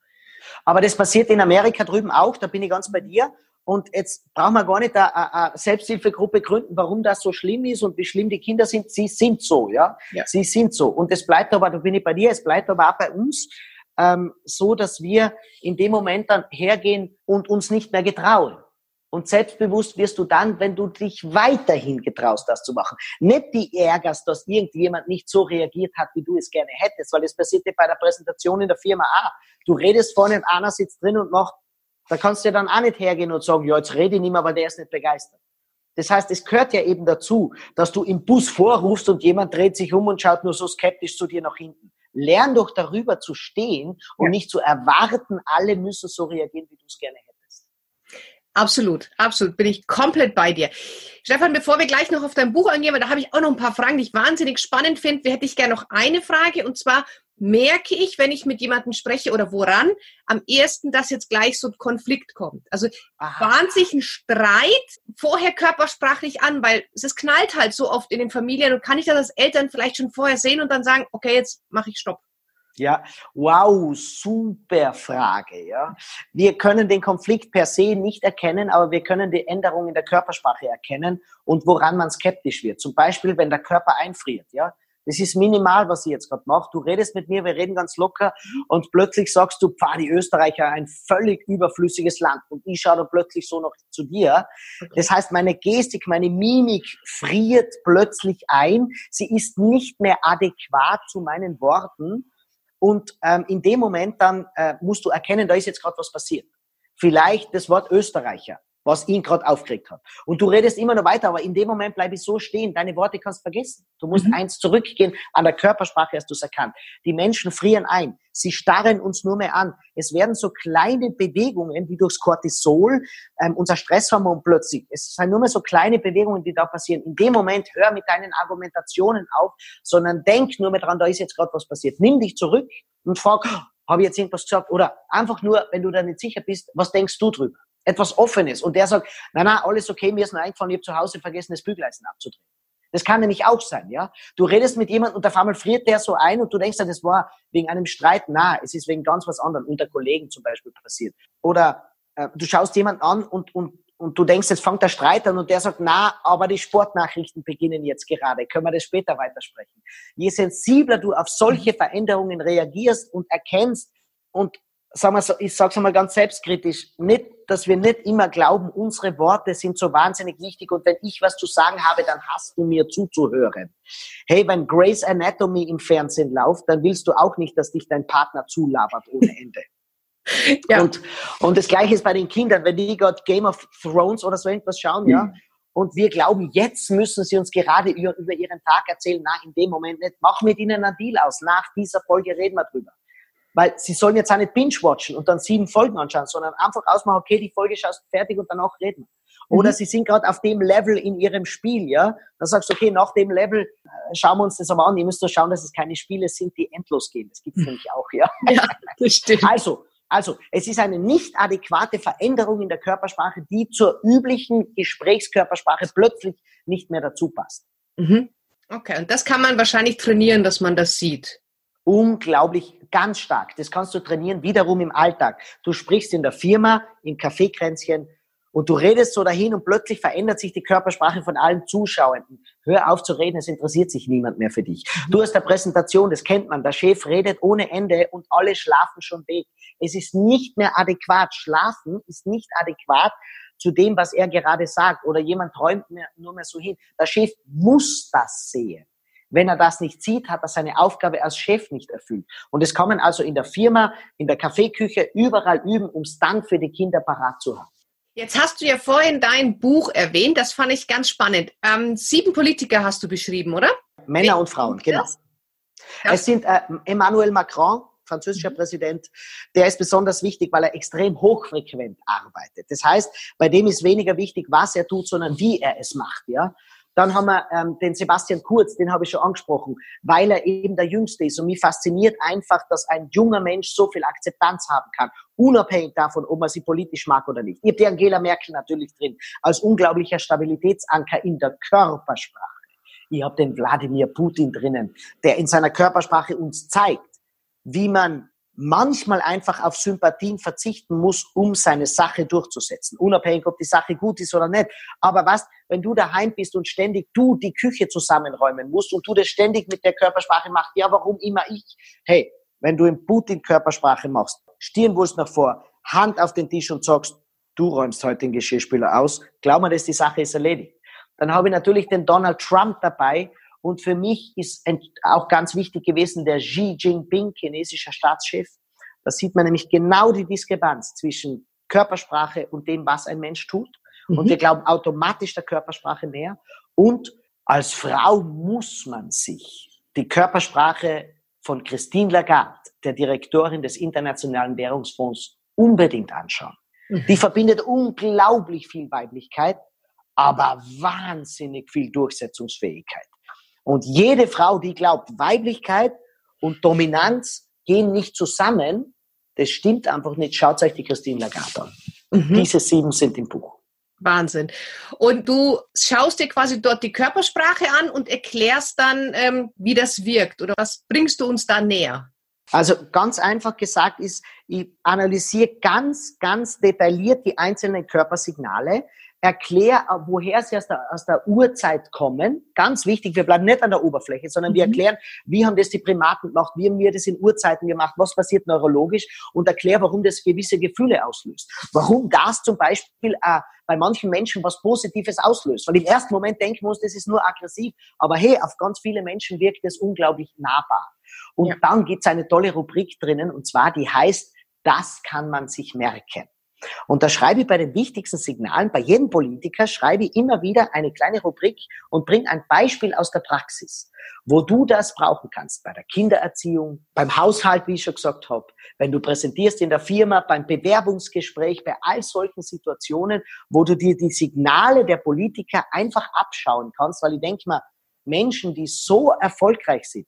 Aber das passiert in Amerika drüben auch, da bin ich ganz bei dir. Und jetzt brauchen wir gar nicht eine, Selbsthilfegruppe gründen, warum das so schlimm ist und wie schlimm die Kinder sind. Sie sind so, ja. ja. Sie sind so. Und es bleibt aber, da bin ich bei dir, es bleibt aber auch bei uns ähm, so, dass wir in dem Moment dann hergehen und uns nicht mehr getrauen. Und selbstbewusst wirst du dann, wenn du dich weiterhin getraust, das zu machen. Nicht die ärgerst, dass irgendjemand nicht so reagiert hat, wie du es gerne hättest, weil das passiert dir bei der Präsentation in der Firma auch. Du redest vorne und einer sitzt drin und macht da kannst du ja dann auch nicht hergehen und sagen, ja, jetzt rede ich nicht mehr, weil der ist nicht begeistert. Das heißt, es gehört ja eben dazu, dass du im Bus vorrufst und jemand dreht sich um und schaut nur so skeptisch zu dir nach hinten. Lern doch darüber zu stehen und ja. nicht zu erwarten, alle müssen so reagieren, wie du es gerne hättest. Absolut, absolut, bin ich komplett bei dir. Stefan, bevor wir gleich noch auf dein Buch eingehen, da habe ich auch noch ein paar Fragen, die ich wahnsinnig spannend finde, hätte ich gerne noch eine Frage und zwar, merke ich, wenn ich mit jemandem spreche oder woran am ersten, dass jetzt gleich so ein Konflikt kommt. Also bahnt sich ein Streit vorher körpersprachlich an, weil es knallt halt so oft in den Familien und kann ich das als Eltern vielleicht schon vorher sehen und dann sagen, okay, jetzt mache ich Stopp. Ja, wow, super Frage. Ja, wir können den Konflikt per se nicht erkennen, aber wir können die Änderung in der Körpersprache erkennen und woran man skeptisch wird. Zum Beispiel, wenn der Körper einfriert. Ja, das ist minimal, was ich jetzt gerade mache. Du redest mit mir, wir reden ganz locker und plötzlich sagst du, pfah, die Österreicher, ein völlig überflüssiges Land. Und ich schaue dann plötzlich so noch zu dir. Das heißt, meine Gestik, meine Mimik friert plötzlich ein. Sie ist nicht mehr adäquat zu meinen Worten. Und ähm, in dem Moment dann äh, musst du erkennen, da ist jetzt gerade was passiert. Vielleicht das Wort Österreicher was ihn gerade aufgeregt hat. Und du redest immer noch weiter, aber in dem Moment bleibe ich so stehen. Deine Worte kannst vergessen. Du musst mhm. eins zurückgehen. An der Körpersprache hast du es erkannt. Die Menschen frieren ein. Sie starren uns nur mehr an. Es werden so kleine Bewegungen, die durchs Cortisol, ähm, unser Stresshormon plötzlich, es sind nur mehr so kleine Bewegungen, die da passieren. In dem Moment hör mit deinen Argumentationen auf, sondern denk nur mehr dran, da ist jetzt gerade was passiert. Nimm dich zurück und frag, habe ich jetzt irgendwas gesagt? Oder einfach nur, wenn du da nicht sicher bist, was denkst du drüber? Etwas Offenes und der sagt, na na, alles okay, mir ist nur eingefallen, ich habe zu Hause vergessen, das Bügeleisen abzudrehen. Das kann nämlich auch sein, ja. Du redest mit jemandem und auf einmal friert der so ein und du denkst, das war wegen einem Streit. Na, es ist wegen ganz was anderem, unter Kollegen zum Beispiel passiert. Oder äh, du schaust jemanden an und, und, und du denkst, jetzt fängt der Streit an und der sagt, na, aber die Sportnachrichten beginnen jetzt gerade. Können wir das später weitersprechen? Je sensibler du auf solche Veränderungen reagierst und erkennst und sagen wir so, ich sage es mal ganz selbstkritisch, nicht, dass wir nicht immer glauben, unsere Worte sind so wahnsinnig wichtig und wenn ich was zu sagen habe, dann hast du mir zuzuhören. Hey, wenn Grace Anatomy im Fernsehen läuft, dann willst du auch nicht, dass dich dein Partner zulabert ohne Ende. ja. und, und das Gleiche ist bei den Kindern, wenn die gerade Game of Thrones oder so irgendwas schauen, mhm. ja, und wir glauben, jetzt müssen sie uns gerade über, über ihren Tag erzählen, na, in dem Moment nicht, mach mit ihnen einen Deal aus, nach dieser Folge reden wir drüber. Weil sie sollen jetzt auch nicht binge-watchen und dann sieben Folgen anschauen, sondern einfach ausmachen, okay, die Folge schaust fertig und danach reden. Oder mhm. sie sind gerade auf dem Level in ihrem Spiel, ja. Dann sagst du, okay, nach dem Level äh, schauen wir uns das aber an. Ihr müsst doch schauen, dass es keine Spiele sind, die endlos gehen. Das gibt's nämlich auch, ja. Ja, das stimmt. Also, also, es ist eine nicht adäquate Veränderung in der Körpersprache, die zur üblichen Gesprächskörpersprache plötzlich nicht mehr dazu passt. Mhm. Okay, und das kann man wahrscheinlich trainieren, dass man das sieht unglaublich ganz stark. Das kannst du trainieren wiederum im Alltag. Du sprichst in der Firma, im Kaffeekränzchen und du redest so dahin und plötzlich verändert sich die Körpersprache von allen Zuschauenden. Hör auf zu reden, es interessiert sich niemand mehr für dich. Mhm. Du hast eine Präsentation, das kennt man, der Chef redet ohne Ende und alle schlafen schon weg. Es ist nicht mehr adäquat. Schlafen ist nicht adäquat zu dem, was er gerade sagt oder jemand träumt nur mehr so hin. Der Chef muss das sehen. Wenn er das nicht sieht, hat er seine Aufgabe als Chef nicht erfüllt. Und es kann man also in der Firma, in der Kaffeeküche, überall üben, um es dann für die Kinder parat zu haben. Jetzt hast du ja vorhin dein Buch erwähnt, das fand ich ganz spannend. Ähm, sieben Politiker hast du beschrieben, oder? Männer und Frauen, genau. Ja. Es sind äh, Emmanuel Macron, französischer mhm. Präsident, der ist besonders wichtig, weil er extrem hochfrequent arbeitet. Das heißt, bei dem ist weniger wichtig, was er tut, sondern wie er es macht. Ja, dann haben wir ähm, den Sebastian Kurz, den habe ich schon angesprochen, weil er eben der Jüngste ist. Und mich fasziniert einfach, dass ein junger Mensch so viel Akzeptanz haben kann, unabhängig davon, ob man sie politisch mag oder nicht. Ich habe die Angela Merkel natürlich drin, als unglaublicher Stabilitätsanker in der Körpersprache. Ich habe den Wladimir Putin drinnen, der in seiner Körpersprache uns zeigt, wie man manchmal einfach auf Sympathien verzichten muss, um seine Sache durchzusetzen. Unabhängig, ob die Sache gut ist oder nicht. Aber was, wenn du daheim bist und ständig du die Küche zusammenräumen musst und du das ständig mit der Körpersprache machst, ja, warum immer ich? Hey, wenn du in Putin Körpersprache machst, Stirnwurst nach vor, Hand auf den Tisch und sagst, du räumst heute den Geschirrspüler aus, glaub mir, dass die Sache ist erledigt. Dann habe ich natürlich den Donald Trump dabei und für mich ist auch ganz wichtig gewesen der Xi Jinping, chinesischer Staatschef. Da sieht man nämlich genau die Diskrepanz zwischen Körpersprache und dem, was ein Mensch tut. Mhm. Und wir glauben automatisch der Körpersprache näher. Und als Frau muss man sich die Körpersprache von Christine Lagarde, der Direktorin des Internationalen Währungsfonds, unbedingt anschauen. Mhm. Die verbindet unglaublich viel Weiblichkeit, aber wahnsinnig viel Durchsetzungsfähigkeit. Und jede Frau, die glaubt, Weiblichkeit und Dominanz gehen nicht zusammen, das stimmt einfach nicht. Schaut euch die Christine Lagarde an. Mhm. Diese sieben sind im Buch. Wahnsinn. Und du schaust dir quasi dort die Körpersprache an und erklärst dann, ähm, wie das wirkt. Oder was bringst du uns da näher? Also ganz einfach gesagt ist, ich analysiere ganz, ganz detailliert die einzelnen Körpersignale erklär, woher sie aus der, aus der Urzeit kommen. Ganz wichtig, wir bleiben nicht an der Oberfläche, sondern wir mhm. erklären, wie haben das die Primaten gemacht, wie haben wir das in Urzeiten gemacht, was passiert neurologisch und erklären, warum das gewisse Gefühle auslöst. Warum das zum Beispiel äh, bei manchen Menschen was Positives auslöst. Weil im ersten Moment denken wir uns, das ist nur aggressiv, aber hey, auf ganz viele Menschen wirkt das unglaublich nahbar. Und ja. dann gibt's eine tolle Rubrik drinnen, und zwar die heißt, das kann man sich merken. Und da schreibe ich bei den wichtigsten Signalen, bei jedem Politiker schreibe ich immer wieder eine kleine Rubrik und bringe ein Beispiel aus der Praxis, wo du das brauchen kannst. Bei der Kindererziehung, beim Haushalt, wie ich schon gesagt habe, wenn du präsentierst in der Firma, beim Bewerbungsgespräch, bei all solchen Situationen, wo du dir die Signale der Politiker einfach abschauen kannst, weil ich denke mal, Menschen, die so erfolgreich sind,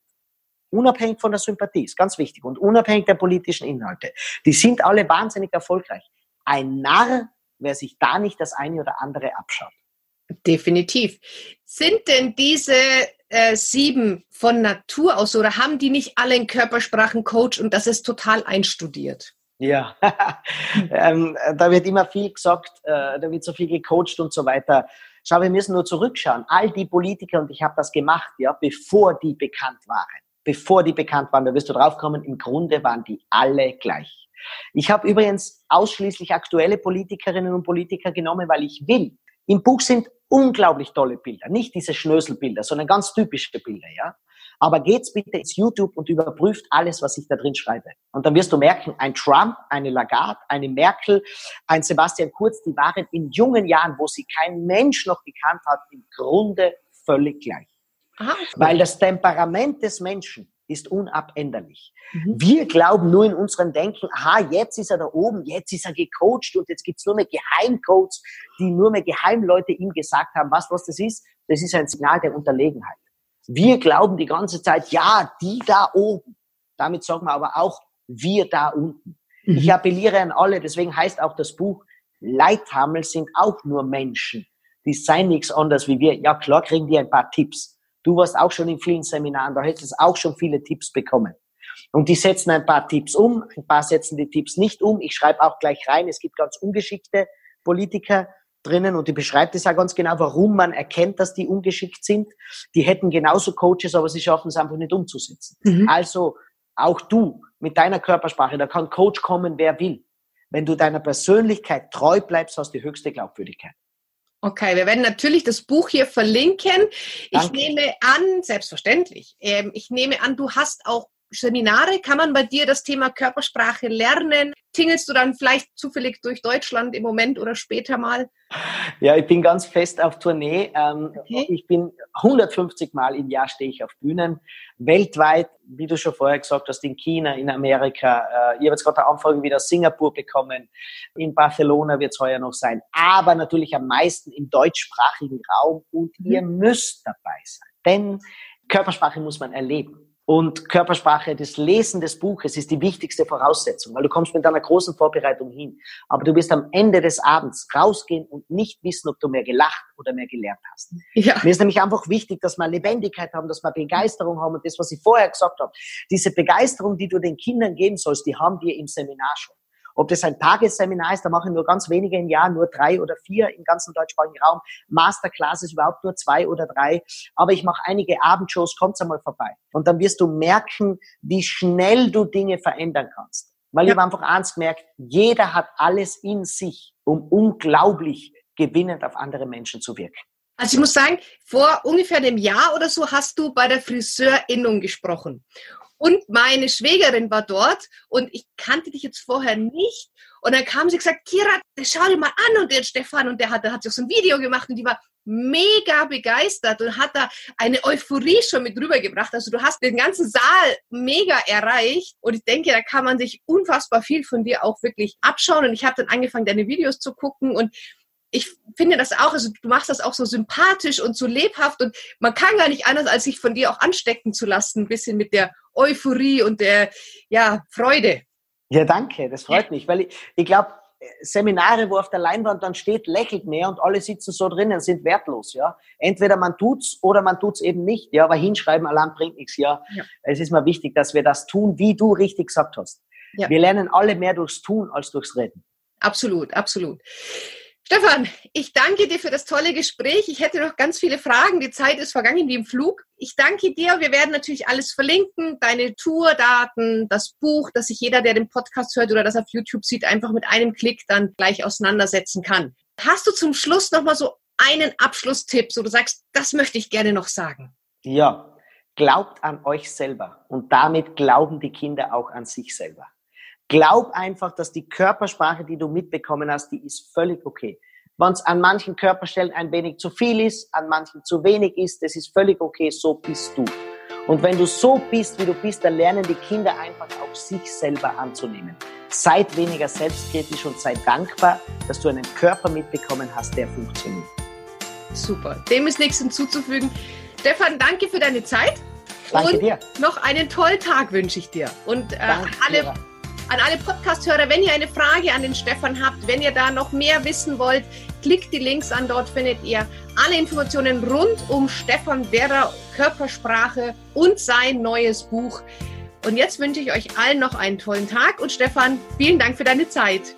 unabhängig von der Sympathie, ist ganz wichtig, und unabhängig der politischen Inhalte, die sind alle wahnsinnig erfolgreich ein Narr, wer sich da nicht das eine oder andere abschaut. Definitiv. Sind denn diese äh, sieben von Natur aus oder haben die nicht alle einen Körpersprachencoach und das ist total einstudiert? Ja, ähm, da wird immer viel gesagt, äh, da wird so viel gecoacht und so weiter. Schau, wir müssen nur zurückschauen. All die Politiker, und ich habe das gemacht, ja, bevor die bekannt waren. Bevor die bekannt waren, da wirst du draufkommen, im Grunde waren die alle gleich. Ich habe übrigens ausschließlich aktuelle Politikerinnen und Politiker genommen, weil ich will. Im Buch sind unglaublich tolle Bilder. Nicht diese Schnöselbilder, sondern ganz typische Bilder, ja. Aber geht's bitte ins YouTube und überprüft alles, was ich da drin schreibe. Und dann wirst du merken, ein Trump, eine Lagarde, eine Merkel, ein Sebastian Kurz, die waren in jungen Jahren, wo sie kein Mensch noch gekannt hat, im Grunde völlig gleich. Aha, okay. Weil das Temperament des Menschen ist unabänderlich. Mhm. Wir glauben nur in unserem Denken, aha, jetzt ist er da oben, jetzt ist er gecoacht und jetzt gibt's nur mehr Geheimcodes, die nur mehr Geheimleute ihm gesagt haben, was, was das ist. Das ist ein Signal der Unterlegenheit. Wir glauben die ganze Zeit, ja, die da oben. Damit sagen wir aber auch, wir da unten. Mhm. Ich appelliere an alle, deswegen heißt auch das Buch, Leithammel sind auch nur Menschen. Die seien nichts anderes wie wir. Ja, klar kriegen die ein paar Tipps. Du warst auch schon in vielen Seminaren, da hättest du auch schon viele Tipps bekommen. Und die setzen ein paar Tipps um, ein paar setzen die Tipps nicht um. Ich schreibe auch gleich rein, es gibt ganz ungeschickte Politiker, drinnen und die beschreibt es ja ganz genau, warum man erkennt, dass die ungeschickt sind. Die hätten genauso Coaches, aber sie schaffen es einfach nicht umzusetzen. Mhm. Also auch du mit deiner Körpersprache, da kann Coach kommen, wer will. Wenn du deiner Persönlichkeit treu bleibst, hast du die höchste Glaubwürdigkeit. Okay, wir werden natürlich das Buch hier verlinken. Ich Danke. nehme an, selbstverständlich, ähm, ich nehme an, du hast auch Seminare. Kann man bei dir das Thema Körpersprache lernen? Tingelst du dann vielleicht zufällig durch Deutschland im Moment oder später mal? Ja, ich bin ganz fest auf Tournee. Ähm, okay. Ich bin 150 Mal im Jahr stehe ich auf Bühnen. Weltweit, wie du schon vorher gesagt hast, in China, in Amerika. Äh, ich habe jetzt gerade eine Anfrage wieder aus Singapur bekommen. In Barcelona wird es heuer noch sein. Aber natürlich am meisten im deutschsprachigen Raum. Und mhm. ihr müsst dabei sein. Denn Körpersprache muss man erleben. Und Körpersprache, das Lesen des Buches ist die wichtigste Voraussetzung, weil du kommst mit einer großen Vorbereitung hin. Aber du wirst am Ende des Abends rausgehen und nicht wissen, ob du mehr gelacht oder mehr gelernt hast. Ja. Mir ist nämlich einfach wichtig, dass wir Lebendigkeit haben, dass wir Begeisterung haben und das, was ich vorher gesagt habe, diese Begeisterung, die du den Kindern geben sollst, die haben wir im Seminar schon. Ob das ein Tagesseminar ist, da machen nur ganz wenige im Jahr, nur drei oder vier im ganzen deutschsprachigen Raum. Masterclasses überhaupt nur zwei oder drei. Aber ich mache einige Abendshows, kommt's einmal vorbei. Und dann wirst du merken, wie schnell du Dinge verändern kannst. Weil ja. ich habe einfach eins gemerkt, jeder hat alles in sich, um unglaublich gewinnend auf andere Menschen zu wirken. Also ich muss sagen, vor ungefähr einem Jahr oder so hast du bei der Friseurinnung gesprochen. Und meine Schwägerin war dort und ich kannte dich jetzt vorher nicht. Und dann kam sie gesagt, Kira, schau dir mal an und den Stefan und der hat, der hat sich so ein Video gemacht und die war mega begeistert und hat da eine Euphorie schon mit rübergebracht. Also du hast den ganzen Saal mega erreicht und ich denke, da kann man sich unfassbar viel von dir auch wirklich abschauen. Und ich habe dann angefangen, deine Videos zu gucken und ich finde das auch, also du machst das auch so sympathisch und so lebhaft und man kann gar nicht anders, als sich von dir auch anstecken zu lassen, ein bisschen mit der Euphorie und der ja, Freude. Ja, danke, das freut mich, weil ich, ich glaube, Seminare, wo auf der Leinwand dann steht, lächelt mehr und alle sitzen so drinnen, sind wertlos, ja. Entweder man tut's oder man tut's eben nicht, ja, aber hinschreiben allein bringt nichts, ja. ja. Es ist mal wichtig, dass wir das tun, wie du richtig gesagt hast. Ja. Wir lernen alle mehr durchs Tun als durchs Reden. Absolut, absolut. Stefan, ich danke dir für das tolle Gespräch. Ich hätte noch ganz viele Fragen. Die Zeit ist vergangen wie im Flug. Ich danke dir. Wir werden natürlich alles verlinken. Deine Tourdaten, das Buch, dass sich jeder, der den Podcast hört oder das auf YouTube sieht, einfach mit einem Klick dann gleich auseinandersetzen kann. Hast du zum Schluss noch mal so einen Abschlusstipp, so du sagst, das möchte ich gerne noch sagen? Ja, glaubt an euch selber und damit glauben die Kinder auch an sich selber. Glaub einfach, dass die Körpersprache, die du mitbekommen hast, die ist völlig okay. Wenn es an manchen Körperstellen ein wenig zu viel ist, an manchen zu wenig ist, das ist völlig okay, so bist du. Und wenn du so bist, wie du bist, dann lernen die Kinder einfach auch sich selber anzunehmen. Seid weniger selbstkritisch und sei dankbar, dass du einen Körper mitbekommen hast, der funktioniert. Super. Dem ist nichts hinzuzufügen. Stefan, danke für deine Zeit. Danke und dir. Noch einen tollen Tag wünsche ich dir. Und äh, alle. Dir An alle Podcast-Hörer, wenn ihr eine Frage an den Stefan habt, wenn ihr da noch mehr wissen wollt, klickt die Links an. Dort findet ihr alle Informationen rund um Stefan Werrer, Körpersprache und sein neues Buch. Und jetzt wünsche ich euch allen noch einen tollen Tag und Stefan, vielen Dank für deine Zeit.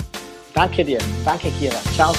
Danke dir. Danke, Kira. Ciao.